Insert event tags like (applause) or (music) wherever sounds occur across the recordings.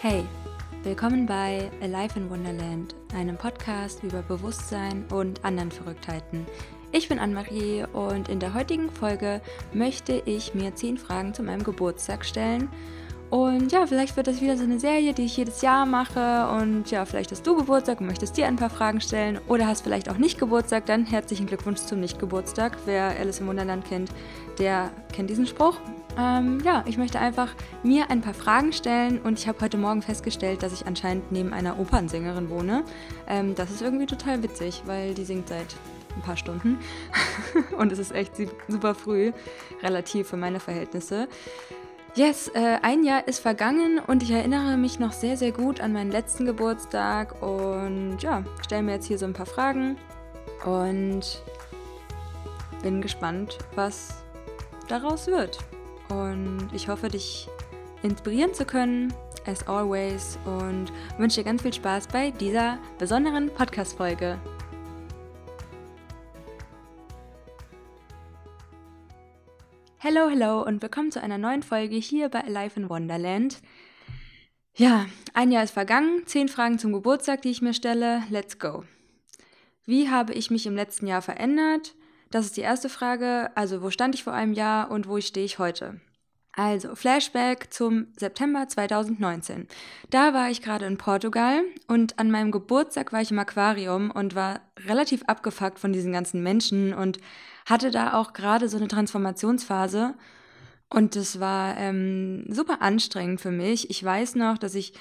Hey, willkommen bei Alive in Wonderland, einem Podcast über Bewusstsein und anderen Verrücktheiten. Ich bin Anne-Marie und in der heutigen Folge möchte ich mir 10 Fragen zu meinem Geburtstag stellen. Und ja, vielleicht wird das wieder so eine Serie, die ich jedes Jahr mache. Und ja, vielleicht hast du Geburtstag und möchtest dir ein paar Fragen stellen. Oder hast vielleicht auch nicht Geburtstag, dann herzlichen Glückwunsch zum Nicht-Geburtstag. Wer Alice im Wunderland kennt, der kennt diesen Spruch. Ähm, ja, ich möchte einfach mir ein paar Fragen stellen und ich habe heute Morgen festgestellt, dass ich anscheinend neben einer Opernsängerin wohne. Ähm, das ist irgendwie total witzig, weil die singt seit ein paar Stunden (laughs) und es ist echt super früh, relativ für meine Verhältnisse. Yes, äh, ein Jahr ist vergangen und ich erinnere mich noch sehr, sehr gut an meinen letzten Geburtstag und ja, stelle mir jetzt hier so ein paar Fragen und bin gespannt, was daraus wird. Und ich hoffe, dich inspirieren zu können, as always, und wünsche dir ganz viel Spaß bei dieser besonderen Podcast-Folge. Hello, hello und willkommen zu einer neuen Folge hier bei Alive in Wonderland. Ja, ein Jahr ist vergangen, zehn Fragen zum Geburtstag, die ich mir stelle. Let's go. Wie habe ich mich im letzten Jahr verändert? Das ist die erste Frage. Also, wo stand ich vor einem Jahr und wo stehe ich heute? Also, Flashback zum September 2019. Da war ich gerade in Portugal und an meinem Geburtstag war ich im Aquarium und war relativ abgefuckt von diesen ganzen Menschen und hatte da auch gerade so eine Transformationsphase. Und das war ähm, super anstrengend für mich. Ich weiß noch, dass ich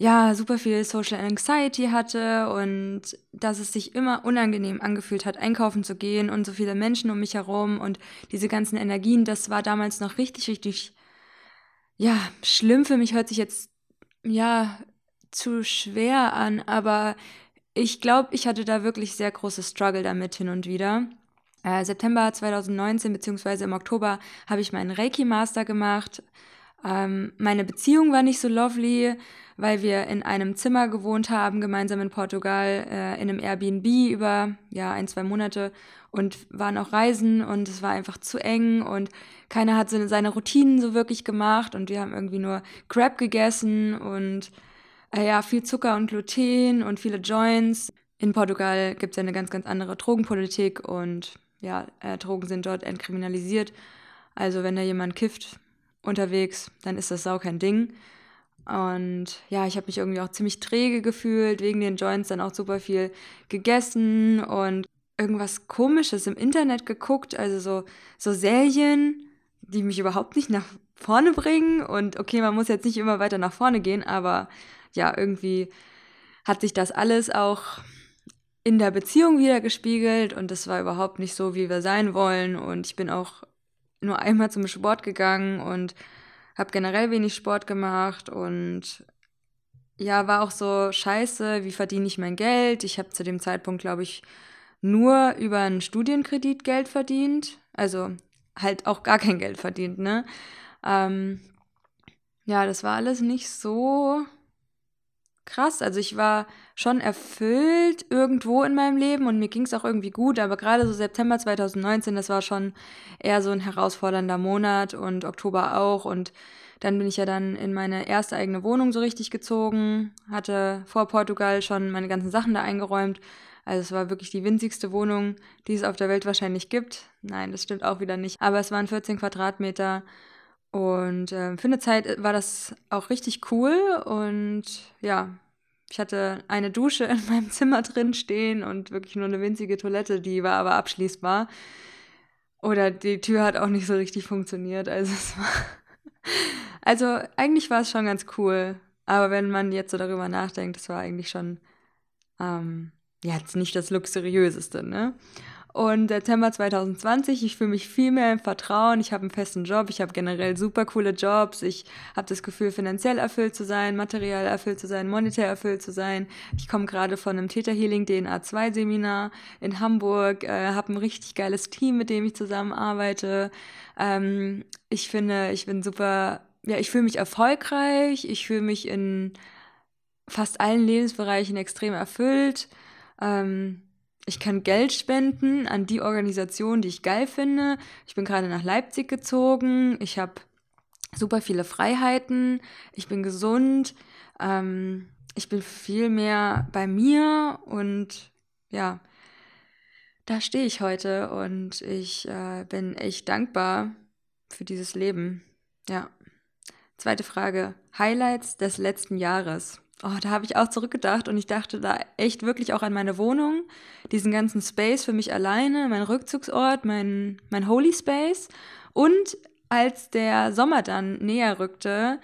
ja, super viel Social Anxiety hatte und dass es sich immer unangenehm angefühlt hat, einkaufen zu gehen und so viele Menschen um mich herum und diese ganzen Energien, das war damals noch richtig, richtig, ja, schlimm für mich, hört sich jetzt, ja, zu schwer an, aber ich glaube, ich hatte da wirklich sehr große Struggle damit hin und wieder. Äh, September 2019 beziehungsweise im Oktober habe ich meinen Reiki-Master gemacht. Ähm, meine Beziehung war nicht so lovely weil wir in einem Zimmer gewohnt haben, gemeinsam in Portugal, äh, in einem Airbnb über ja, ein, zwei Monate und waren auch reisen und es war einfach zu eng und keiner hat seine Routinen so wirklich gemacht und wir haben irgendwie nur Crab gegessen und äh, ja, viel Zucker und Gluten und viele Joints. In Portugal gibt es ja eine ganz, ganz andere Drogenpolitik und ja, äh, Drogen sind dort entkriminalisiert. Also wenn da jemand kifft unterwegs, dann ist das sau kein Ding. Und ja, ich habe mich irgendwie auch ziemlich träge gefühlt, wegen den Joints dann auch super viel gegessen und irgendwas Komisches im Internet geguckt, also so, so Serien, die mich überhaupt nicht nach vorne bringen. Und okay, man muss jetzt nicht immer weiter nach vorne gehen, aber ja, irgendwie hat sich das alles auch in der Beziehung wieder gespiegelt und das war überhaupt nicht so, wie wir sein wollen. Und ich bin auch nur einmal zum Sport gegangen und habe generell wenig Sport gemacht und ja, war auch so scheiße, wie verdiene ich mein Geld? Ich habe zu dem Zeitpunkt, glaube ich, nur über einen Studienkredit Geld verdient. Also halt auch gar kein Geld verdient, ne? Ähm, ja, das war alles nicht so krass. Also ich war schon erfüllt irgendwo in meinem Leben und mir ging es auch irgendwie gut, aber gerade so September 2019, das war schon eher so ein herausfordernder Monat und Oktober auch und dann bin ich ja dann in meine erste eigene Wohnung so richtig gezogen, hatte vor Portugal schon meine ganzen Sachen da eingeräumt. Also es war wirklich die winzigste Wohnung, die es auf der Welt wahrscheinlich gibt. Nein, das stimmt auch wieder nicht. Aber es waren 14 Quadratmeter und äh, für eine Zeit war das auch richtig cool und ja, ich hatte eine Dusche in (laughs) meinem Zimmer drin stehen und wirklich nur eine winzige Toilette, die war aber abschließbar. Oder die Tür hat auch nicht so richtig funktioniert. Also. (laughs) Also eigentlich war es schon ganz cool. Aber wenn man jetzt so darüber nachdenkt, das war eigentlich schon ähm, jetzt nicht das luxuriöseste, ne? Und Dezember 2020, ich fühle mich viel mehr im Vertrauen. Ich habe einen festen Job, ich habe generell super coole Jobs. Ich habe das Gefühl, finanziell erfüllt zu sein, materiell erfüllt zu sein, monetär erfüllt zu sein. Ich komme gerade von einem Theta Healing DNA 2 Seminar in Hamburg, äh, habe ein richtig geiles Team, mit dem ich zusammenarbeite. Ähm, ich finde, ich bin super, ja, ich fühle mich erfolgreich. Ich fühle mich in fast allen Lebensbereichen extrem erfüllt. Ähm, ich kann Geld spenden an die Organisation, die ich geil finde. Ich bin gerade nach Leipzig gezogen. Ich habe super viele Freiheiten. Ich bin gesund. Ähm, ich bin viel mehr bei mir und ja, da stehe ich heute und ich äh, bin echt dankbar für dieses Leben. Ja. Zweite Frage. Highlights des letzten Jahres. Oh, da habe ich auch zurückgedacht und ich dachte da echt wirklich auch an meine Wohnung, diesen ganzen Space für mich alleine, mein Rückzugsort, mein, mein Holy Space. Und als der Sommer dann näher rückte,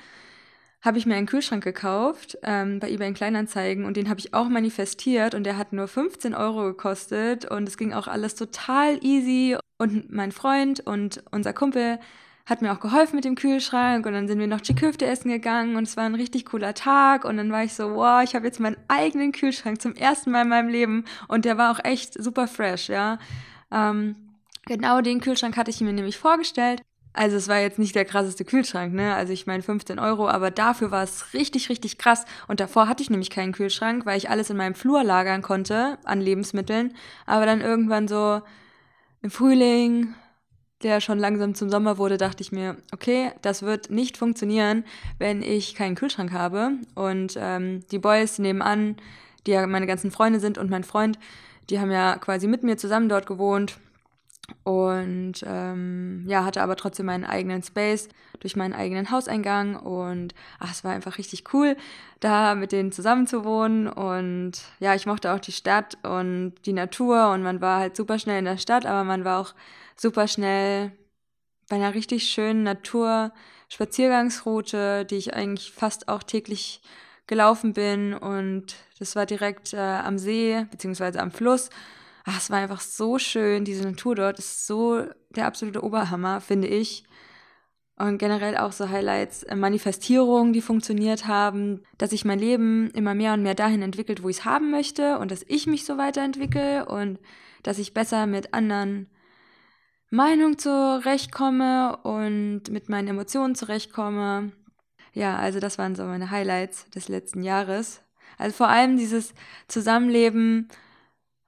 habe ich mir einen Kühlschrank gekauft ähm, bei eBay in Kleinanzeigen und den habe ich auch manifestiert und der hat nur 15 Euro gekostet und es ging auch alles total easy und mein Freund und unser Kumpel hat mir auch geholfen mit dem Kühlschrank und dann sind wir noch Chiköfte essen gegangen und es war ein richtig cooler Tag und dann war ich so, wow, ich habe jetzt meinen eigenen Kühlschrank zum ersten Mal in meinem Leben und der war auch echt super fresh, ja. Ähm, genau den Kühlschrank hatte ich mir nämlich vorgestellt also es war jetzt nicht der krasseste Kühlschrank, ne? Also ich meine 15 Euro, aber dafür war es richtig, richtig krass. Und davor hatte ich nämlich keinen Kühlschrank, weil ich alles in meinem Flur lagern konnte an Lebensmitteln. Aber dann irgendwann so im Frühling, der schon langsam zum Sommer wurde, dachte ich mir, okay, das wird nicht funktionieren, wenn ich keinen Kühlschrank habe. Und ähm, die Boys nebenan, die ja meine ganzen Freunde sind und mein Freund, die haben ja quasi mit mir zusammen dort gewohnt. Und ähm, ja, hatte aber trotzdem meinen eigenen Space durch meinen eigenen Hauseingang. Und ach, es war einfach richtig cool, da mit denen zusammen zu wohnen. Und ja, ich mochte auch die Stadt und die Natur. Und man war halt super schnell in der Stadt, aber man war auch super schnell bei einer richtig schönen Natur-Spaziergangsroute, die ich eigentlich fast auch täglich gelaufen bin und das war direkt äh, am See beziehungsweise am Fluss ach, es war einfach so schön. Diese Natur dort ist so der absolute Oberhammer, finde ich. Und generell auch so Highlights, äh, Manifestierungen, die funktioniert haben, dass sich mein Leben immer mehr und mehr dahin entwickelt, wo ich es haben möchte und dass ich mich so weiterentwickle und dass ich besser mit anderen Meinungen zurechtkomme und mit meinen Emotionen zurechtkomme. Ja, also das waren so meine Highlights des letzten Jahres. Also vor allem dieses Zusammenleben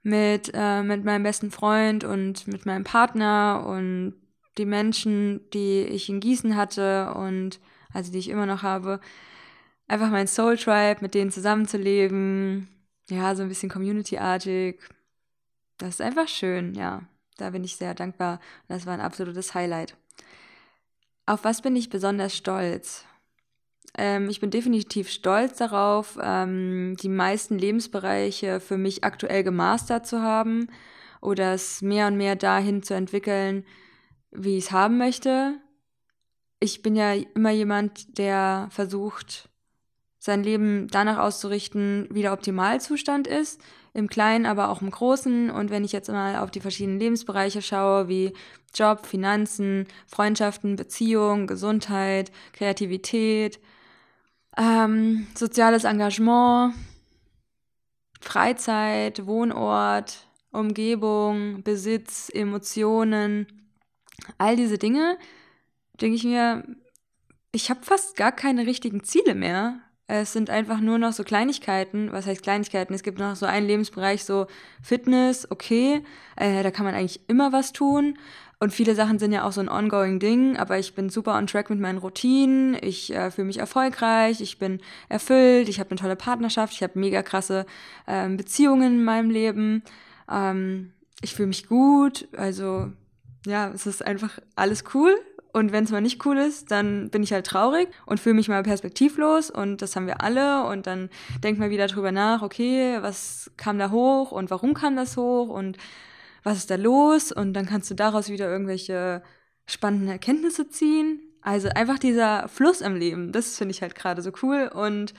mit, äh, mit meinem besten Freund und mit meinem Partner und die Menschen, die ich in Gießen hatte und also die ich immer noch habe. Einfach mein Soul Tribe, mit denen zusammenzuleben. Ja, so ein bisschen community-artig. Das ist einfach schön, ja. Da bin ich sehr dankbar. Das war ein absolutes Highlight. Auf was bin ich besonders stolz? Ähm, ich bin definitiv stolz darauf, ähm, die meisten Lebensbereiche für mich aktuell gemastert zu haben oder es mehr und mehr dahin zu entwickeln, wie ich es haben möchte. Ich bin ja immer jemand, der versucht, sein Leben danach auszurichten, wie der Optimalzustand ist, im Kleinen, aber auch im Großen. Und wenn ich jetzt mal auf die verschiedenen Lebensbereiche schaue, wie Job, Finanzen, Freundschaften, Beziehung, Gesundheit, Kreativität, ähm, soziales Engagement, Freizeit, Wohnort, Umgebung, Besitz, Emotionen, all diese Dinge, denke ich mir, ich habe fast gar keine richtigen Ziele mehr. Es sind einfach nur noch so Kleinigkeiten. Was heißt Kleinigkeiten? Es gibt noch so einen Lebensbereich, so Fitness, okay, äh, da kann man eigentlich immer was tun. Und viele Sachen sind ja auch so ein ongoing Ding, aber ich bin super on track mit meinen Routinen, ich äh, fühle mich erfolgreich, ich bin erfüllt, ich habe eine tolle Partnerschaft, ich habe mega krasse ähm, Beziehungen in meinem Leben, ähm, ich fühle mich gut, also ja, es ist einfach alles cool. Und wenn es mal nicht cool ist, dann bin ich halt traurig und fühle mich mal perspektivlos und das haben wir alle und dann denkt man wieder drüber nach, okay, was kam da hoch und warum kam das hoch und was ist da los? Und dann kannst du daraus wieder irgendwelche spannenden Erkenntnisse ziehen. Also einfach dieser Fluss im Leben, das finde ich halt gerade so cool. Und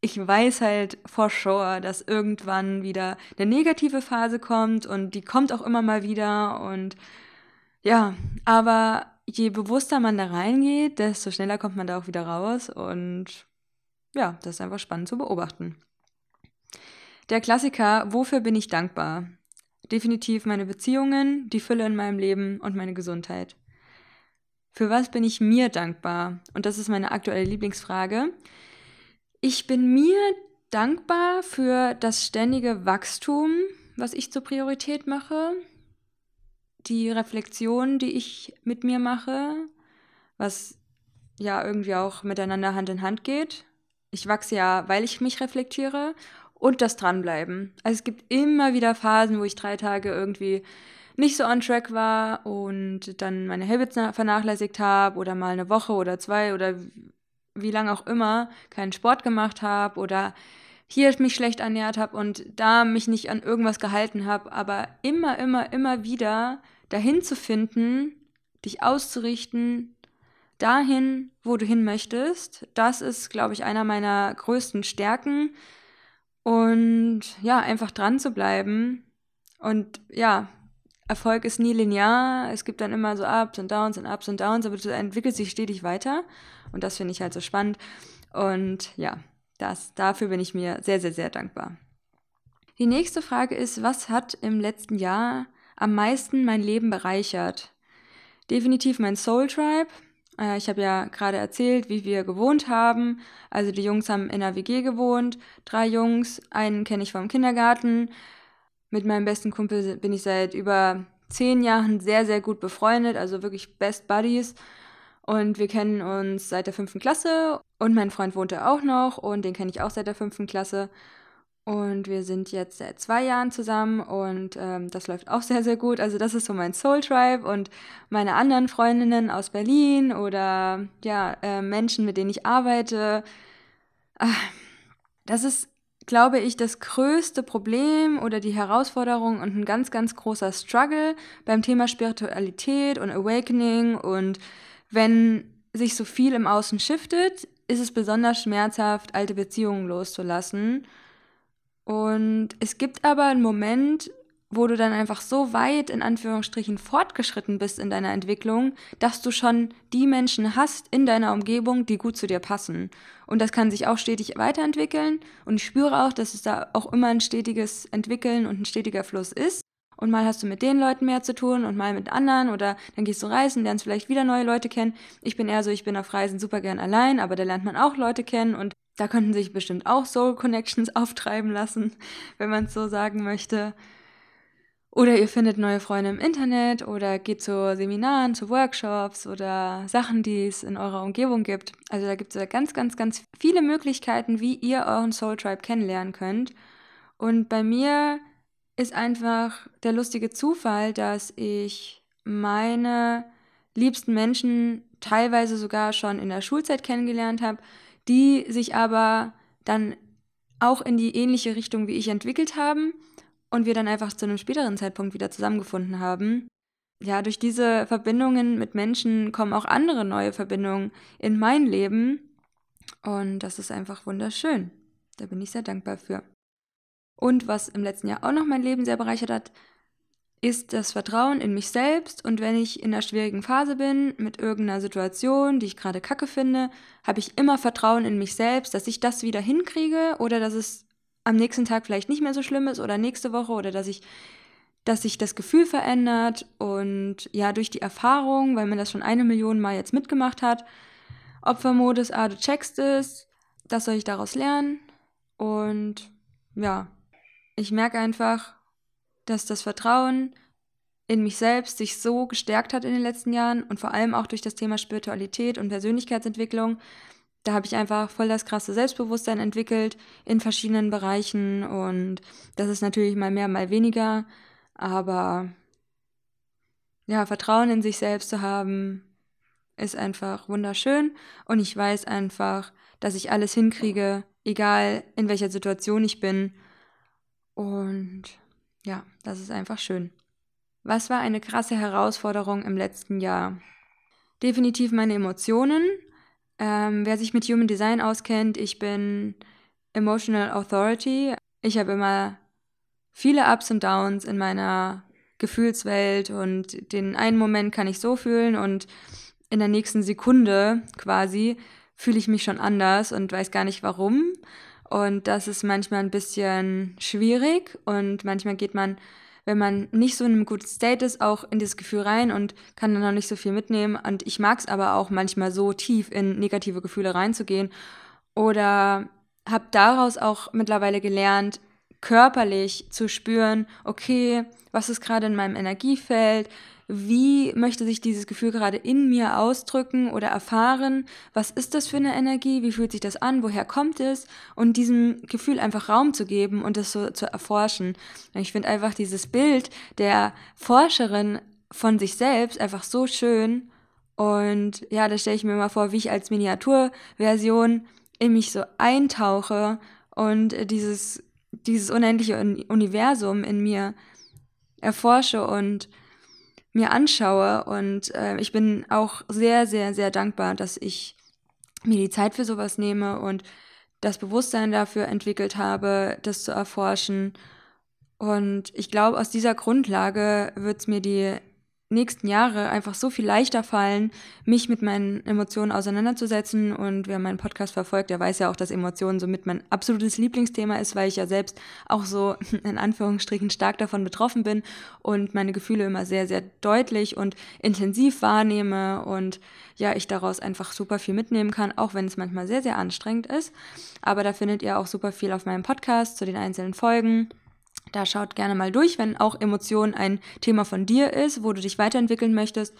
ich weiß halt for sure, dass irgendwann wieder eine negative Phase kommt und die kommt auch immer mal wieder. Und ja, aber je bewusster man da reingeht, desto schneller kommt man da auch wieder raus. Und ja, das ist einfach spannend zu beobachten. Der Klassiker, wofür bin ich dankbar? Definitiv meine Beziehungen, die Fülle in meinem Leben und meine Gesundheit. Für was bin ich mir dankbar? Und das ist meine aktuelle Lieblingsfrage. Ich bin mir dankbar für das ständige Wachstum, was ich zur Priorität mache, die Reflexion, die ich mit mir mache, was ja irgendwie auch miteinander Hand in Hand geht. ich wachse ja, weil ich mich reflektiere und das Dranbleiben. Also es gibt immer wieder Phasen, wo ich drei Tage irgendwie nicht so on track war und dann meine Habits vernachlässigt habe oder mal eine Woche oder zwei oder wie lange auch immer keinen Sport gemacht habe oder hier mich schlecht ernährt habe und da mich nicht an irgendwas gehalten habe, aber immer, immer, immer wieder dahin zu finden, dich auszurichten, dahin, wo du hin möchtest. Das ist, glaube ich, einer meiner größten Stärken. Und ja, einfach dran zu bleiben. Und ja, Erfolg ist nie linear. Es gibt dann immer so Ups und Downs und Ups und Downs, aber du entwickelst dich stetig weiter. Und das finde ich halt so spannend. Und ja, das, dafür bin ich mir sehr, sehr, sehr dankbar. Die nächste Frage ist, was hat im letzten Jahr am meisten mein Leben bereichert? Definitiv mein Soul Tribe. Äh, ich habe ja gerade erzählt, wie wir gewohnt haben. Also die Jungs haben in einer WG gewohnt, drei Jungs, einen kenne ich vom Kindergarten. Mit meinem besten Kumpel bin ich seit über zehn Jahren sehr, sehr gut befreundet, also wirklich Best Buddies. Und wir kennen uns seit der fünften Klasse und mein Freund wohnte auch noch und den kenne ich auch seit der fünften Klasse. Und wir sind jetzt seit zwei Jahren zusammen und ähm, das läuft auch sehr, sehr gut. Also das ist so mein Soul Tribe und meine anderen Freundinnen aus Berlin oder ja, äh, Menschen, mit denen ich arbeite. Ach, das ist, glaube ich, das größte Problem oder die Herausforderung und ein ganz, ganz großer Struggle beim Thema Spiritualität und Awakening. Und wenn sich so viel im Außen shiftet, ist es besonders schmerzhaft, alte Beziehungen loszulassen und es gibt aber einen Moment, wo du dann einfach so weit in Anführungsstrichen fortgeschritten bist in deiner Entwicklung, dass du schon die Menschen hast in deiner Umgebung, die gut zu dir passen. Und das kann sich auch stetig weiterentwickeln. Und ich spüre auch, dass es da auch immer ein stetiges Entwickeln und ein stetiger Fluss ist. Und mal hast du mit den Leuten mehr zu tun und mal mit anderen oder dann gehst du reisen, lernst vielleicht wieder neue Leute kennen. Ich bin eher so, ich bin auf Reisen super gern allein, aber da lernt man auch Leute kennen und da könnten sich bestimmt auch Soul Connections (laughs) auftreiben lassen, wenn man es so sagen möchte. Oder ihr findet neue Freunde im Internet oder geht zu Seminaren, zu Workshops oder Sachen, die es in eurer Umgebung gibt. Also da gibt es ganz, ganz, ganz viele Möglichkeiten, wie ihr euren Soul Tribe kennenlernen könnt. Und bei mir ist einfach der lustige Zufall, dass ich meine liebsten Menschen teilweise sogar schon in der Schulzeit kennengelernt habe, die sich aber dann auch in die ähnliche Richtung wie ich entwickelt haben und wir dann einfach zu einem späteren Zeitpunkt wieder zusammengefunden haben. Ja, durch diese Verbindungen mit Menschen kommen auch andere neue Verbindungen in mein Leben und das ist einfach wunderschön. Da bin ich sehr dankbar für. Und was im letzten Jahr auch noch mein Leben sehr bereichert hat, ist das Vertrauen in mich selbst. Und wenn ich in einer schwierigen Phase bin, mit irgendeiner Situation, die ich gerade kacke finde, habe ich immer Vertrauen in mich selbst, dass ich das wieder hinkriege oder dass es am nächsten Tag vielleicht nicht mehr so schlimm ist oder nächste Woche oder dass ich dass sich das Gefühl verändert und ja, durch die Erfahrung, weil man das schon eine Million Mal jetzt mitgemacht hat, Opfermodus, ah, du checkst es, das soll ich daraus lernen und ja, ich merke einfach, dass das Vertrauen in mich selbst sich so gestärkt hat in den letzten Jahren und vor allem auch durch das Thema Spiritualität und Persönlichkeitsentwicklung. Da habe ich einfach voll das krasse Selbstbewusstsein entwickelt in verschiedenen Bereichen und das ist natürlich mal mehr, mal weniger, aber ja, Vertrauen in sich selbst zu haben, ist einfach wunderschön und ich weiß einfach, dass ich alles hinkriege, egal in welcher Situation ich bin und ja, das ist einfach schön. Was war eine krasse Herausforderung im letzten Jahr? Definitiv meine Emotionen. Ähm, wer sich mit Human Design auskennt, ich bin Emotional Authority. Ich habe immer viele Ups und Downs in meiner Gefühlswelt und den einen Moment kann ich so fühlen und in der nächsten Sekunde quasi fühle ich mich schon anders und weiß gar nicht warum. Und das ist manchmal ein bisschen schwierig und manchmal geht man, wenn man nicht so in einem guten State ist, auch in dieses Gefühl rein und kann dann noch nicht so viel mitnehmen. Und ich mag es aber auch manchmal so tief in negative Gefühle reinzugehen. Oder habe daraus auch mittlerweile gelernt, körperlich zu spüren, okay, was ist gerade in meinem Energiefeld, wie möchte sich dieses Gefühl gerade in mir ausdrücken oder erfahren, was ist das für eine Energie, wie fühlt sich das an, woher kommt es? Und diesem Gefühl einfach Raum zu geben und das so zu erforschen. Ich finde einfach dieses Bild der Forscherin von sich selbst einfach so schön. Und ja, da stelle ich mir mal vor, wie ich als Miniaturversion in mich so eintauche und dieses, dieses unendliche Universum in mir erforsche und mir anschaue. Und äh, ich bin auch sehr, sehr, sehr dankbar, dass ich mir die Zeit für sowas nehme und das Bewusstsein dafür entwickelt habe, das zu erforschen. Und ich glaube, aus dieser Grundlage wird es mir die nächsten Jahre einfach so viel leichter fallen, mich mit meinen Emotionen auseinanderzusetzen. Und wer meinen Podcast verfolgt, der weiß ja auch, dass Emotionen somit mein absolutes Lieblingsthema ist, weil ich ja selbst auch so (laughs) in Anführungsstrichen stark davon betroffen bin und meine Gefühle immer sehr, sehr deutlich und intensiv wahrnehme und ja, ich daraus einfach super viel mitnehmen kann, auch wenn es manchmal sehr, sehr anstrengend ist. Aber da findet ihr auch super viel auf meinem Podcast zu den einzelnen Folgen. Da schaut gerne mal durch, wenn auch Emotionen ein Thema von dir ist, wo du dich weiterentwickeln möchtest.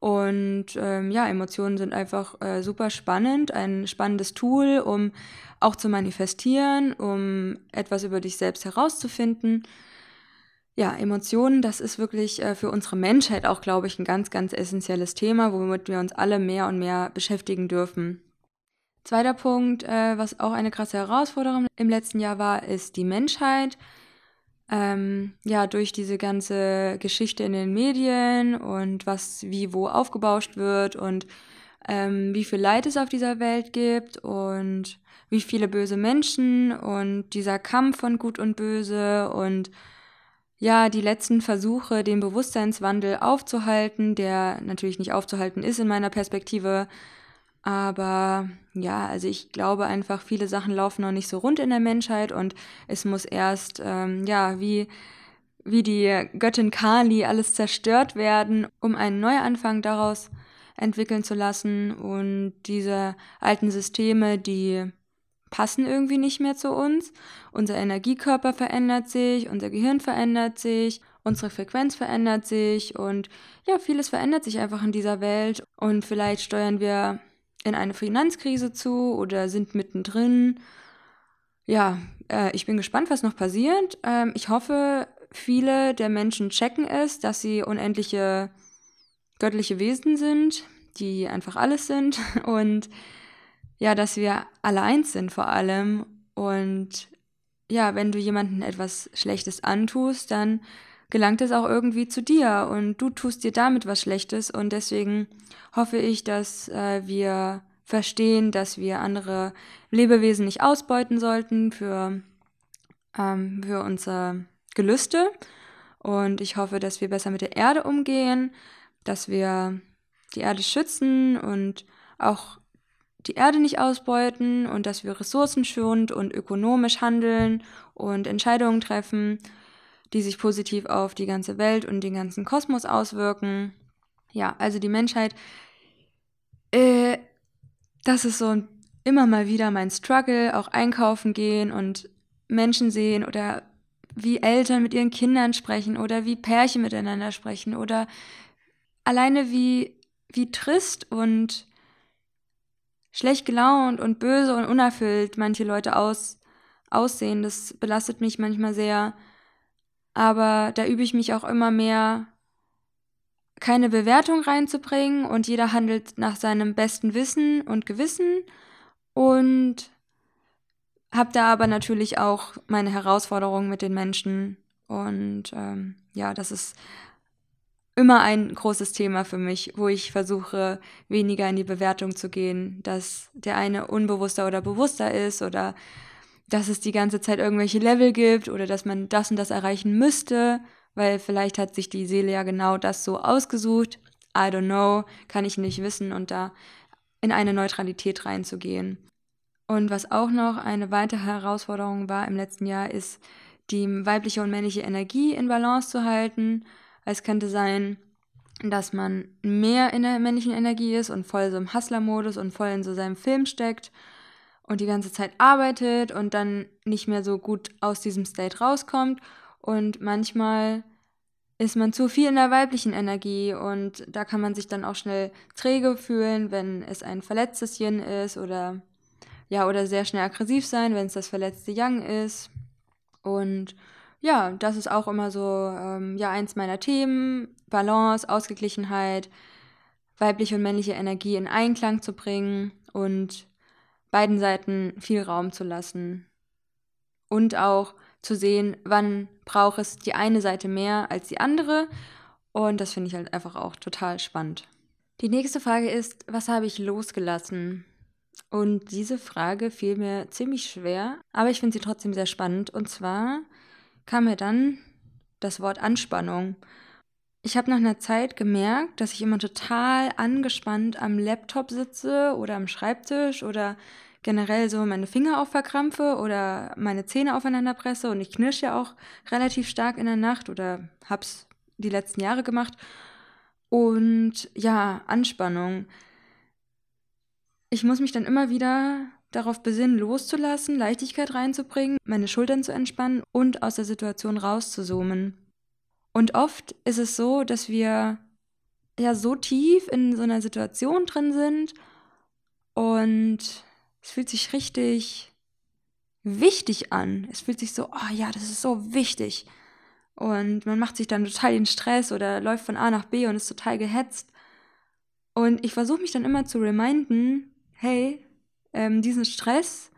Und ähm, ja, Emotionen sind einfach äh, super spannend, ein spannendes Tool, um auch zu manifestieren, um etwas über dich selbst herauszufinden. Ja, Emotionen, das ist wirklich äh, für unsere Menschheit auch, glaube ich, ein ganz, ganz essentielles Thema, womit wir uns alle mehr und mehr beschäftigen dürfen. Zweiter Punkt, äh, was auch eine krasse Herausforderung im letzten Jahr war, ist die Menschheit ähm, ja, durch diese ganze Geschichte in den Medien und was wie wo aufgebauscht wird und ähm, wie viel Leid es auf dieser Welt gibt und wie viele böse Menschen und dieser Kampf von Gut und Böse und ja, die letzten Versuche, den Bewusstseinswandel aufzuhalten, der natürlich nicht aufzuhalten ist in meiner Perspektive, aber ja, also ich glaube einfach, viele Sachen laufen noch nicht so rund in der Menschheit und es muss erst, ähm, ja, wie, wie die Göttin Kali alles zerstört werden, um einen Neuanfang daraus entwickeln zu lassen. Und diese alten Systeme, die passen irgendwie nicht mehr zu uns. Unser Energiekörper verändert sich, unser Gehirn verändert sich, unsere Frequenz verändert sich und ja, vieles verändert sich einfach in dieser Welt und vielleicht steuern wir in eine Finanzkrise zu oder sind mittendrin. Ja, äh, ich bin gespannt, was noch passiert. Ähm, ich hoffe, viele der Menschen checken es, dass sie unendliche göttliche Wesen sind, die einfach alles sind (laughs) und ja, dass wir alle eins sind vor allem. Und ja, wenn du jemandem etwas Schlechtes antust, dann gelangt es auch irgendwie zu dir und du tust dir damit was Schlechtes und deswegen hoffe ich, dass äh, wir verstehen, dass wir andere Lebewesen nicht ausbeuten sollten für, ähm, für unsere Gelüste und ich hoffe, dass wir besser mit der Erde umgehen, dass wir die Erde schützen und auch die Erde nicht ausbeuten und dass wir ressourcenschonend und ökonomisch handeln und Entscheidungen treffen die sich positiv auf die ganze Welt und den ganzen Kosmos auswirken. Ja, also die Menschheit, äh, das ist so immer mal wieder mein Struggle, auch einkaufen gehen und Menschen sehen oder wie Eltern mit ihren Kindern sprechen oder wie Pärchen miteinander sprechen oder alleine wie, wie trist und schlecht gelaunt und böse und unerfüllt manche Leute aus, aussehen. Das belastet mich manchmal sehr. Aber da übe ich mich auch immer mehr, keine Bewertung reinzubringen und jeder handelt nach seinem besten Wissen und Gewissen und habe da aber natürlich auch meine Herausforderungen mit den Menschen und ähm, ja, das ist immer ein großes Thema für mich, wo ich versuche, weniger in die Bewertung zu gehen, dass der eine unbewusster oder bewusster ist oder dass es die ganze Zeit irgendwelche Level gibt oder dass man das und das erreichen müsste, weil vielleicht hat sich die Seele ja genau das so ausgesucht. I don't know, kann ich nicht wissen und da in eine Neutralität reinzugehen. Und was auch noch eine weitere Herausforderung war im letzten Jahr, ist die weibliche und männliche Energie in Balance zu halten. Es könnte sein, dass man mehr in der männlichen Energie ist und voll so im Hustler-Modus und voll in so seinem Film steckt und die ganze Zeit arbeitet und dann nicht mehr so gut aus diesem State rauskommt. Und manchmal ist man zu viel in der weiblichen Energie und da kann man sich dann auch schnell träge fühlen, wenn es ein verletztes Yin ist oder ja, oder sehr schnell aggressiv sein, wenn es das verletzte Yang ist. Und ja, das ist auch immer so, ähm, ja, eins meiner Themen. Balance, Ausgeglichenheit, weibliche und männliche Energie in Einklang zu bringen und beiden Seiten viel Raum zu lassen. Und auch zu sehen, wann braucht es die eine Seite mehr als die andere. Und das finde ich halt einfach auch total spannend. Die nächste Frage ist, was habe ich losgelassen? Und diese Frage fiel mir ziemlich schwer, aber ich finde sie trotzdem sehr spannend. Und zwar kam mir dann das Wort Anspannung. Ich habe nach einer Zeit gemerkt, dass ich immer total angespannt am Laptop sitze oder am Schreibtisch oder generell so meine Finger auf verkrampfe oder meine Zähne aufeinander presse und ich knirsche ja auch relativ stark in der Nacht oder hab's die letzten Jahre gemacht. Und ja, Anspannung. Ich muss mich dann immer wieder darauf besinnen, loszulassen, Leichtigkeit reinzubringen, meine Schultern zu entspannen und aus der Situation rauszuzoomen. Und oft ist es so, dass wir ja so tief in so einer Situation drin sind und es fühlt sich richtig wichtig an. Es fühlt sich so, oh ja, das ist so wichtig. Und man macht sich dann total den Stress oder läuft von A nach B und ist total gehetzt. Und ich versuche mich dann immer zu reminden, hey, ähm, diesen Stress,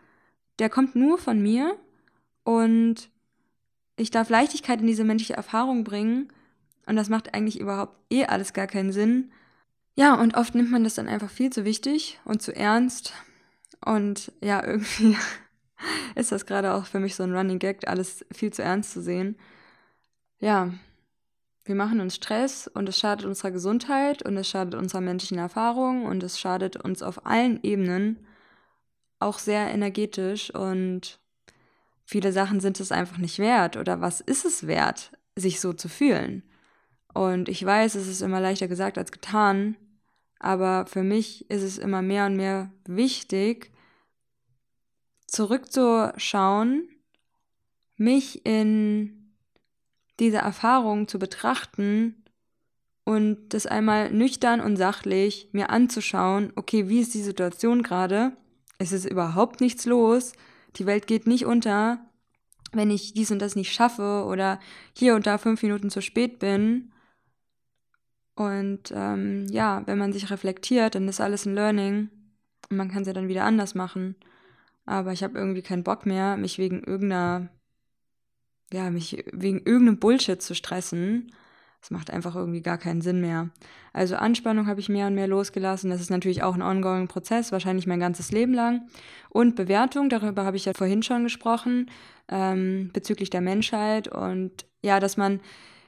der kommt nur von mir und ich darf Leichtigkeit in diese menschliche Erfahrung bringen und das macht eigentlich überhaupt eh alles gar keinen Sinn. Ja, und oft nimmt man das dann einfach viel zu wichtig und zu ernst und ja, (laughs) irgendwie ist das gerade auch für mich so ein Running Gag, alles viel zu ernst zu sehen. Ja, wir machen uns Stress und es schadet unserer Gesundheit und es schadet unserer menschlichen Erfahrung und es schadet uns auf allen Ebenen, auch sehr energetisch und viele Sachen sind es einfach nicht wert oder was ist es wert, sich so zu fühlen. Und ich weiß, es ist immer leichter gesagt als getan, aber für mich ist es immer mehr und mehr wichtig, zurückzuschauen, mich in dieser Erfahrung zu betrachten und das einmal nüchtern und sachlich mir anzuschauen, okay, wie ist die Situation gerade? Es ist überhaupt nichts los, die Welt geht nicht unter, wenn ich dies und das nicht schaffe oder hier und da fünf Minuten zu spät bin. Und ähm, ja, wenn man sich reflektiert, dann ist alles ein Learning und man kann es ja dann wieder anders machen. Aber ich habe irgendwie keinen Bock mehr, mich wegen irgendeiner, ja, mich wegen irgendeinem Bullshit zu stressen. Das macht einfach irgendwie gar keinen Sinn mehr. Also Anspannung habe ich mehr und mehr losgelassen. Das ist natürlich auch ein ongoing Prozess, wahrscheinlich mein ganzes Leben lang. Und Bewertung, darüber habe ich ja vorhin schon gesprochen, ähm, bezüglich der Menschheit. Und ja, dass man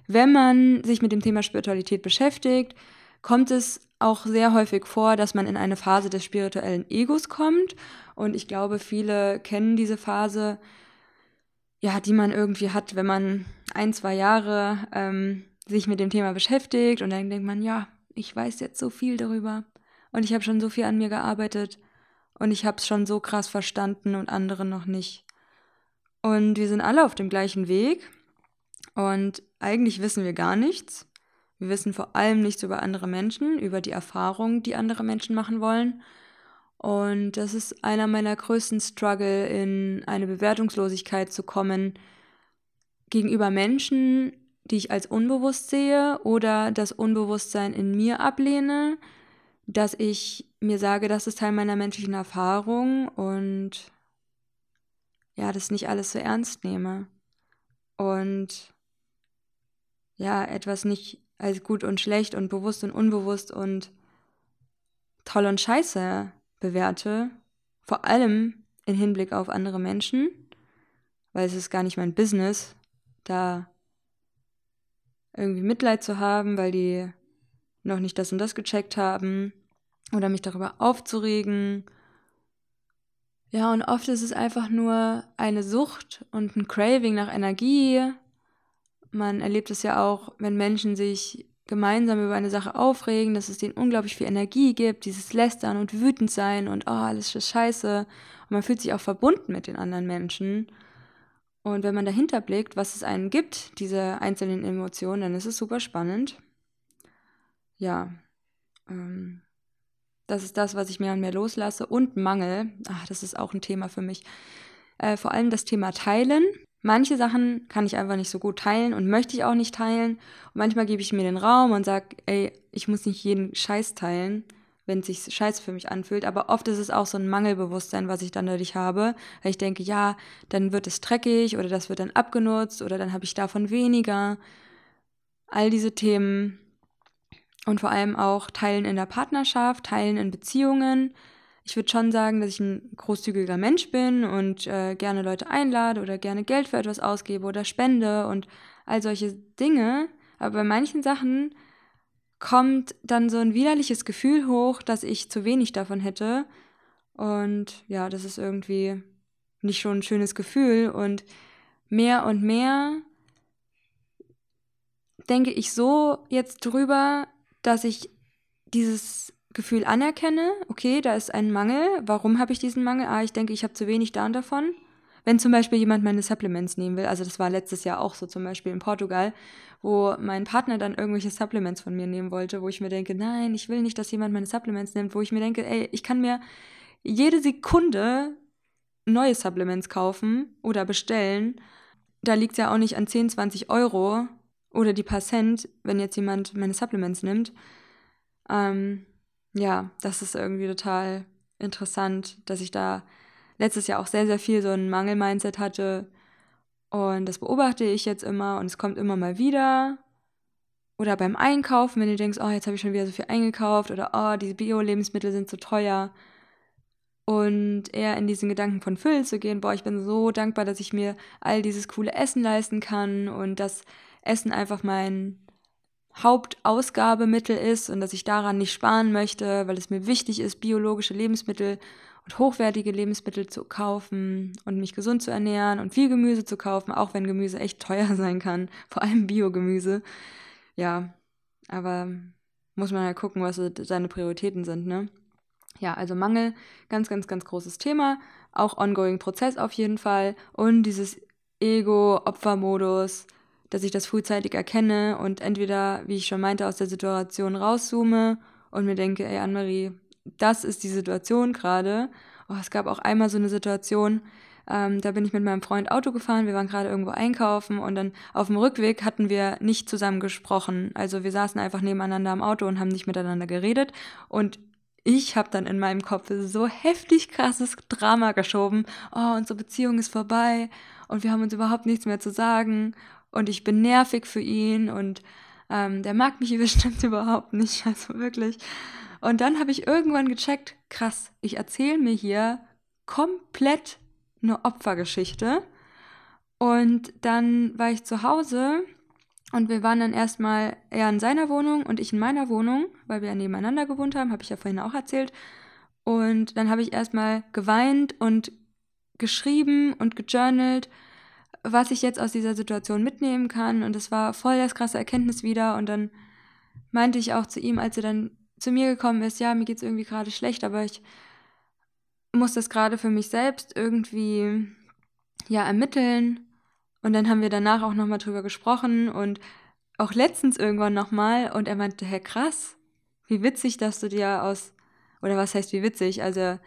wenn man sich mit dem Thema Spiritualität beschäftigt, kommt es auch sehr häufig vor, dass man in eine Phase des spirituellen Egos kommt. Und ich glaube, viele kennen diese Phase, ja, die man irgendwie hat, wenn man ein, zwei Jahre ähm, sich mit dem Thema beschäftigt und dann denkt man, ja, ich weiß jetzt so viel darüber und ich habe schon so viel an mir gearbeitet und ich habe es schon so krass verstanden und andere noch nicht. Und wir sind alle auf dem gleichen Weg und eigentlich wissen wir gar nichts. Wir wissen vor allem nichts über andere Menschen, über die Erfahrungen, die andere Menschen machen wollen. Und das ist einer meiner größten Struggle, in eine Bewertungslosigkeit zu kommen gegenüber Menschen, die ich als unbewusst sehe oder das Unbewusstsein in mir ablehne, dass ich mir sage, das ist Teil meiner menschlichen Erfahrung und ja, das nicht alles so ernst nehme. Und ja, etwas nicht als gut und schlecht und bewusst und unbewusst und toll und scheiße bewerte, vor allem in Hinblick auf andere Menschen, weil es ist gar nicht mein Business, da irgendwie Mitleid zu haben, weil die noch nicht das und das gecheckt haben oder mich darüber aufzuregen. Ja, und oft ist es einfach nur eine Sucht und ein Craving nach Energie man erlebt es ja auch, wenn Menschen sich gemeinsam über eine Sache aufregen, dass es denen unglaublich viel Energie gibt, dieses Lästern und wütend sein und oh, alles ist scheiße. Und man fühlt sich auch verbunden mit den anderen Menschen. Und wenn man dahinter blickt, was es einen gibt, diese einzelnen Emotionen, dann ist es super spannend. Ja, ähm, das ist das, was ich mehr und mehr loslasse. Und Mangel, ach, das ist auch ein Thema für mich. Äh, vor allem das Thema Teilen. Manche Sachen kann ich einfach nicht so gut teilen und möchte ich auch nicht teilen. Und manchmal gebe ich mir den Raum und sage, ey, ich muss nicht jeden Scheiß teilen, wenn es sich scheiße für mich anfühlt. Aber oft ist es auch so ein Mangelbewusstsein, was ich dann dadurch habe, weil ich denke, ja, dann wird es dreckig oder das wird dann abgenutzt oder dann habe ich davon weniger. All diese Themen und vor allem auch Teilen in der Partnerschaft, Teilen in Beziehungen. Ich würde schon sagen, dass ich ein großzügiger Mensch bin und äh, gerne Leute einlade oder gerne Geld für etwas ausgebe oder spende und all solche Dinge. Aber bei manchen Sachen kommt dann so ein widerliches Gefühl hoch, dass ich zu wenig davon hätte. Und ja, das ist irgendwie nicht schon ein schönes Gefühl. Und mehr und mehr denke ich so jetzt drüber, dass ich dieses Gefühl anerkenne, okay, da ist ein Mangel. Warum habe ich diesen Mangel? Ah, ich denke, ich habe zu wenig da und davon. Wenn zum Beispiel jemand meine Supplements nehmen will, also das war letztes Jahr auch so zum Beispiel in Portugal, wo mein Partner dann irgendwelche Supplements von mir nehmen wollte, wo ich mir denke, nein, ich will nicht, dass jemand meine Supplements nimmt, wo ich mir denke, ey, ich kann mir jede Sekunde neue Supplements kaufen oder bestellen. Da liegt es ja auch nicht an 10, 20 Euro, oder die paar Cent, wenn jetzt jemand meine Supplements nimmt. Ähm, ja, das ist irgendwie total interessant, dass ich da letztes Jahr auch sehr, sehr viel so ein Mangel-Mindset hatte. Und das beobachte ich jetzt immer und es kommt immer mal wieder. Oder beim Einkaufen, wenn du denkst, oh, jetzt habe ich schon wieder so viel eingekauft oder oh, diese Bio-Lebensmittel sind so teuer. Und eher in diesen Gedanken von Füllen zu gehen, boah, ich bin so dankbar, dass ich mir all dieses coole Essen leisten kann und dass Essen einfach mein Hauptausgabemittel ist und dass ich daran nicht sparen möchte, weil es mir wichtig ist, biologische Lebensmittel und hochwertige Lebensmittel zu kaufen und mich gesund zu ernähren und viel Gemüse zu kaufen, auch wenn Gemüse echt teuer (laughs) sein kann, vor allem Biogemüse. Ja, aber muss man ja gucken, was seine Prioritäten sind, ne? Ja, also Mangel, ganz, ganz, ganz großes Thema. Auch ongoing Prozess auf jeden Fall. Und dieses Ego-Opfermodus, dass ich das frühzeitig erkenne und entweder, wie ich schon meinte, aus der Situation rauszoome und mir denke, ey Anne-Marie, das ist die Situation gerade. Oh, es gab auch einmal so eine Situation, ähm, da bin ich mit meinem Freund Auto gefahren, wir waren gerade irgendwo einkaufen und dann auf dem Rückweg hatten wir nicht zusammen gesprochen. Also wir saßen einfach nebeneinander am Auto und haben nicht miteinander geredet und ich habe dann in meinem Kopf so heftig krasses Drama geschoben. Oh, unsere Beziehung ist vorbei und wir haben uns überhaupt nichts mehr zu sagen und ich bin nervig für ihn und ähm, der mag mich (laughs) bestimmt überhaupt nicht, also wirklich. Und dann habe ich irgendwann gecheckt, krass, ich erzähle mir hier komplett eine Opfergeschichte. Und dann war ich zu Hause und wir waren dann erstmal er in seiner Wohnung und ich in meiner Wohnung, weil wir ja nebeneinander gewohnt haben, habe ich ja vorhin auch erzählt. Und dann habe ich erstmal geweint und geschrieben und gejournalt was ich jetzt aus dieser Situation mitnehmen kann. Und es war voll das krasse Erkenntnis wieder. Und dann meinte ich auch zu ihm, als er dann zu mir gekommen ist, ja, mir geht es irgendwie gerade schlecht, aber ich muss das gerade für mich selbst irgendwie ja ermitteln. Und dann haben wir danach auch nochmal drüber gesprochen und auch letztens irgendwann nochmal. Und er meinte, hey, krass, wie witzig, dass du dir aus, oder was heißt wie witzig? Also,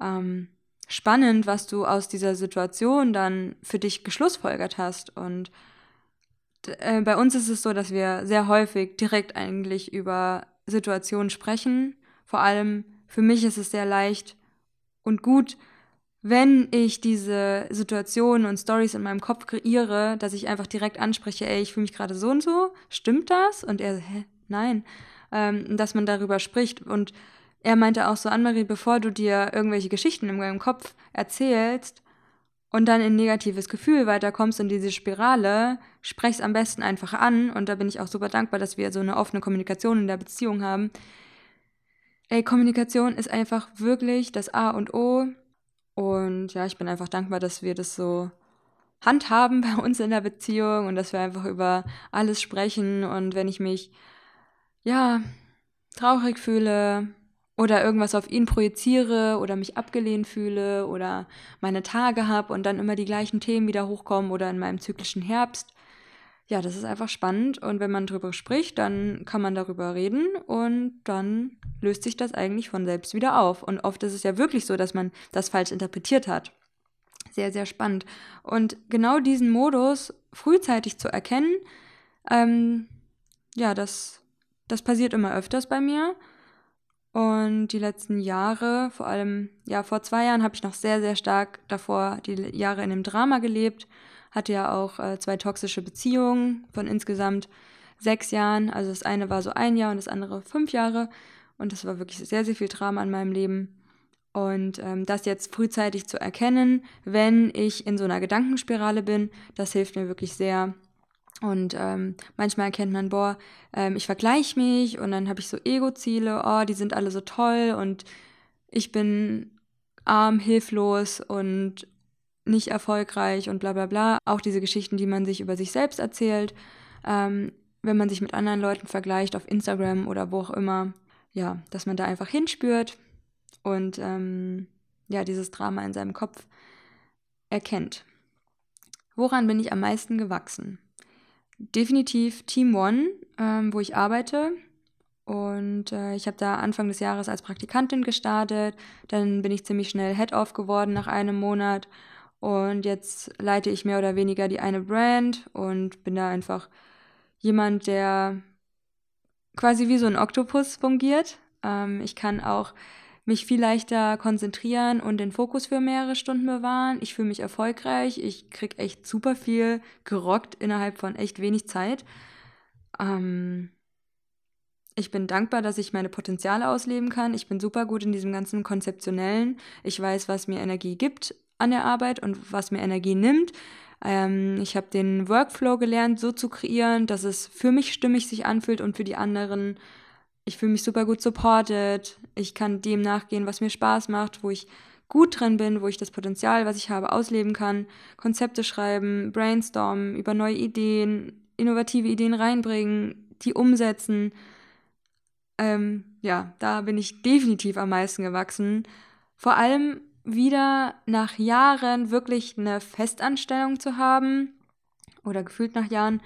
ähm, spannend, was du aus dieser Situation dann für dich geschlussfolgert hast. Und äh, bei uns ist es so, dass wir sehr häufig direkt eigentlich über Situationen sprechen. Vor allem für mich ist es sehr leicht und gut, wenn ich diese Situationen und Stories in meinem Kopf kreiere, dass ich einfach direkt anspreche, ey, ich fühle mich gerade so und so, stimmt das? Und er, hä, nein, ähm, dass man darüber spricht und er meinte auch so, Anne-Marie, bevor du dir irgendwelche Geschichten in deinem Kopf erzählst und dann in negatives Gefühl weiterkommst in diese Spirale, sprech's am besten einfach an. Und da bin ich auch super dankbar, dass wir so eine offene Kommunikation in der Beziehung haben. Ey, Kommunikation ist einfach wirklich das A und O. Und ja, ich bin einfach dankbar, dass wir das so handhaben bei uns in der Beziehung und dass wir einfach über alles sprechen. Und wenn ich mich ja, traurig fühle oder irgendwas auf ihn projiziere oder mich abgelehnt fühle oder meine Tage habe und dann immer die gleichen Themen wieder hochkommen oder in meinem zyklischen Herbst. Ja, das ist einfach spannend und wenn man darüber spricht, dann kann man darüber reden und dann löst sich das eigentlich von selbst wieder auf. Und oft ist es ja wirklich so, dass man das falsch interpretiert hat. Sehr, sehr spannend. Und genau diesen Modus frühzeitig zu erkennen, ähm, ja, das, das passiert immer öfters bei mir. Und die letzten Jahre, vor allem, ja, vor zwei Jahren habe ich noch sehr, sehr stark davor die Jahre in dem Drama gelebt. Hatte ja auch äh, zwei toxische Beziehungen von insgesamt sechs Jahren. Also das eine war so ein Jahr und das andere fünf Jahre. Und das war wirklich sehr, sehr viel Drama in meinem Leben. Und ähm, das jetzt frühzeitig zu erkennen, wenn ich in so einer Gedankenspirale bin, das hilft mir wirklich sehr. Und ähm, manchmal erkennt man, boah, ähm, ich vergleiche mich und dann habe ich so Ego-Ziele, oh, die sind alle so toll und ich bin arm, hilflos und nicht erfolgreich und bla bla bla. Auch diese Geschichten, die man sich über sich selbst erzählt, ähm, wenn man sich mit anderen Leuten vergleicht auf Instagram oder wo auch immer, ja, dass man da einfach hinspürt und ähm, ja, dieses Drama in seinem Kopf erkennt. Woran bin ich am meisten gewachsen? Definitiv Team One, ähm, wo ich arbeite. Und äh, ich habe da Anfang des Jahres als Praktikantin gestartet. Dann bin ich ziemlich schnell Head-Off geworden nach einem Monat. Und jetzt leite ich mehr oder weniger die eine Brand und bin da einfach jemand, der quasi wie so ein Oktopus fungiert. Ähm, ich kann auch mich viel leichter konzentrieren und den Fokus für mehrere Stunden bewahren. Ich fühle mich erfolgreich. Ich kriege echt super viel gerockt innerhalb von echt wenig Zeit. Ähm, ich bin dankbar, dass ich meine Potenziale ausleben kann. Ich bin super gut in diesem ganzen Konzeptionellen. Ich weiß, was mir Energie gibt an der Arbeit und was mir Energie nimmt. Ähm, ich habe den Workflow gelernt, so zu kreieren, dass es für mich stimmig sich anfühlt und für die anderen ich fühle mich super gut supported. Ich kann dem nachgehen, was mir Spaß macht, wo ich gut drin bin, wo ich das Potenzial, was ich habe, ausleben kann. Konzepte schreiben, brainstormen, über neue Ideen, innovative Ideen reinbringen, die umsetzen. Ähm, ja, da bin ich definitiv am meisten gewachsen. Vor allem wieder nach Jahren wirklich eine Festanstellung zu haben oder gefühlt nach Jahren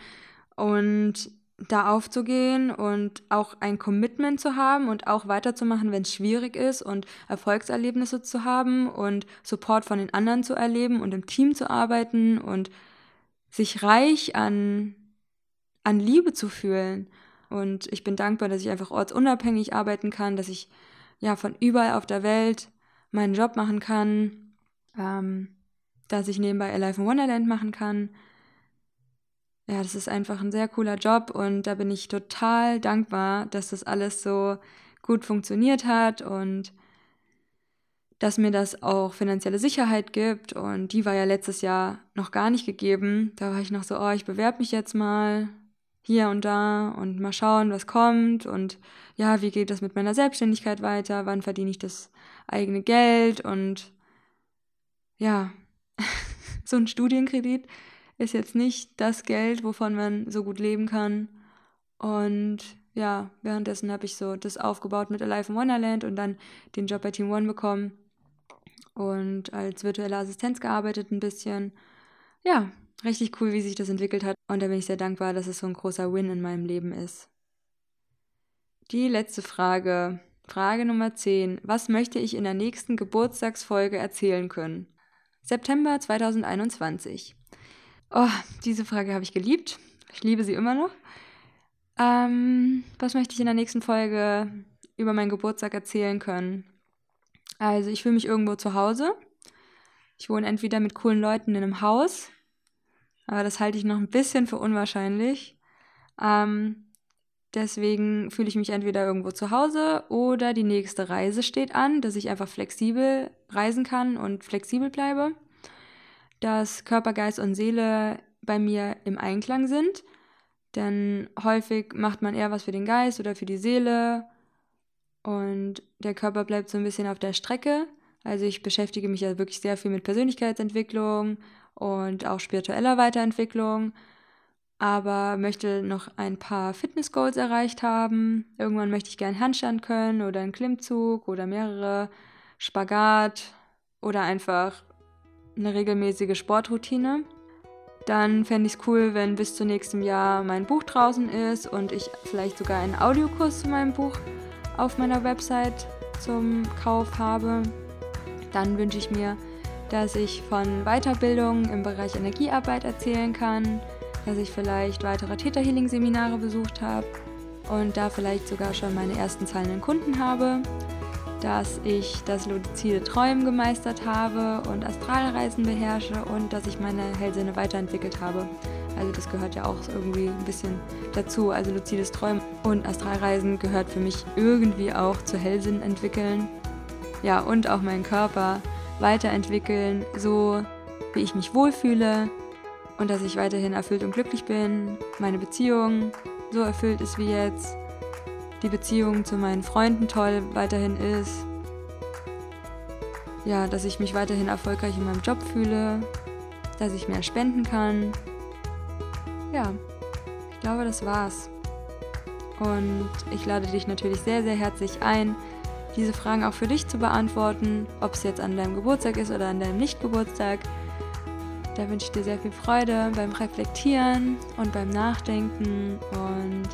und da aufzugehen und auch ein Commitment zu haben und auch weiterzumachen, wenn es schwierig ist und Erfolgserlebnisse zu haben und Support von den anderen zu erleben und im Team zu arbeiten und sich reich an, an Liebe zu fühlen. Und ich bin dankbar, dass ich einfach ortsunabhängig arbeiten kann, dass ich ja von überall auf der Welt meinen Job machen kann, ähm, dass ich nebenbei Alive in Wonderland machen kann ja, das ist einfach ein sehr cooler Job und da bin ich total dankbar, dass das alles so gut funktioniert hat und dass mir das auch finanzielle Sicherheit gibt. Und die war ja letztes Jahr noch gar nicht gegeben. Da war ich noch so, oh, ich bewerbe mich jetzt mal hier und da und mal schauen, was kommt. Und ja, wie geht das mit meiner Selbstständigkeit weiter, wann verdiene ich das eigene Geld? Und ja, (laughs) so ein Studienkredit ist jetzt nicht das Geld, wovon man so gut leben kann. Und ja, währenddessen habe ich so das aufgebaut mit Alive in Wonderland und dann den Job bei Team One bekommen und als virtuelle Assistenz gearbeitet ein bisschen. Ja, richtig cool, wie sich das entwickelt hat und da bin ich sehr dankbar, dass es so ein großer Win in meinem Leben ist. Die letzte Frage, Frage Nummer 10. Was möchte ich in der nächsten Geburtstagsfolge erzählen können? September 2021. Oh, diese Frage habe ich geliebt. Ich liebe sie immer noch. Ähm, was möchte ich in der nächsten Folge über meinen Geburtstag erzählen können? Also, ich fühle mich irgendwo zu Hause. Ich wohne entweder mit coolen Leuten in einem Haus, aber das halte ich noch ein bisschen für unwahrscheinlich. Ähm, deswegen fühle ich mich entweder irgendwo zu Hause oder die nächste Reise steht an, dass ich einfach flexibel reisen kann und flexibel bleibe dass Körper, Geist und Seele bei mir im Einklang sind. Denn häufig macht man eher was für den Geist oder für die Seele und der Körper bleibt so ein bisschen auf der Strecke. Also ich beschäftige mich ja wirklich sehr viel mit Persönlichkeitsentwicklung und auch spiritueller Weiterentwicklung. aber möchte noch ein paar Fitness-Goals erreicht haben. Irgendwann möchte ich gerne Handstand können oder einen Klimmzug oder mehrere, Spagat oder einfach eine regelmäßige Sportroutine. Dann fände ich es cool, wenn bis zu nächstem Jahr mein Buch draußen ist und ich vielleicht sogar einen Audiokurs zu meinem Buch auf meiner Website zum Kauf habe. Dann wünsche ich mir, dass ich von Weiterbildung im Bereich Energiearbeit erzählen kann, dass ich vielleicht weitere Theta Healing Seminare besucht habe und da vielleicht sogar schon meine ersten zahlenden Kunden habe, dass ich das luzide Träumen gemeistert habe und Astralreisen beherrsche und dass ich meine Hellsinne weiterentwickelt habe. Also das gehört ja auch irgendwie ein bisschen dazu. Also luzides Träumen und Astralreisen gehört für mich irgendwie auch zu Hellsinn entwickeln. Ja, und auch meinen Körper weiterentwickeln, so wie ich mich wohlfühle und dass ich weiterhin erfüllt und glücklich bin, meine Beziehung so erfüllt ist wie jetzt die Beziehung zu meinen Freunden toll weiterhin ist. Ja, dass ich mich weiterhin erfolgreich in meinem Job fühle, dass ich mehr spenden kann. Ja, ich glaube, das war's. Und ich lade dich natürlich sehr, sehr herzlich ein, diese Fragen auch für dich zu beantworten, ob es jetzt an deinem Geburtstag ist oder an deinem Nicht-Geburtstag. Da wünsche ich dir sehr viel Freude beim Reflektieren und beim Nachdenken und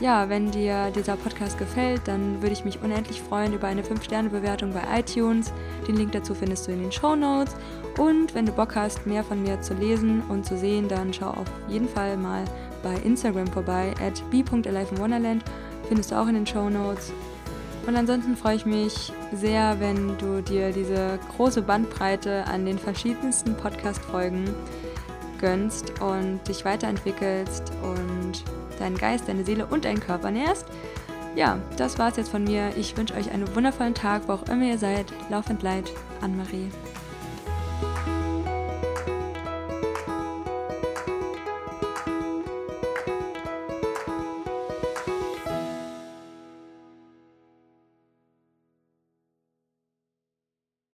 ja, wenn dir dieser Podcast gefällt, dann würde ich mich unendlich freuen über eine 5-Sterne-Bewertung bei iTunes. Den Link dazu findest du in den Show Notes. Und wenn du Bock hast, mehr von mir zu lesen und zu sehen, dann schau auf jeden Fall mal bei Instagram vorbei, at b.aliveinwonderland. Findest du auch in den Show Notes. Und ansonsten freue ich mich sehr, wenn du dir diese große Bandbreite an den verschiedensten Podcast-Folgen gönnst und dich weiterentwickelst und deinen Geist, deine Seele und deinen Körper nährst. Ja, das war's jetzt von mir. Ich wünsche euch einen wundervollen Tag, wo auch immer ihr seid. Laufend leid, Anne-Marie.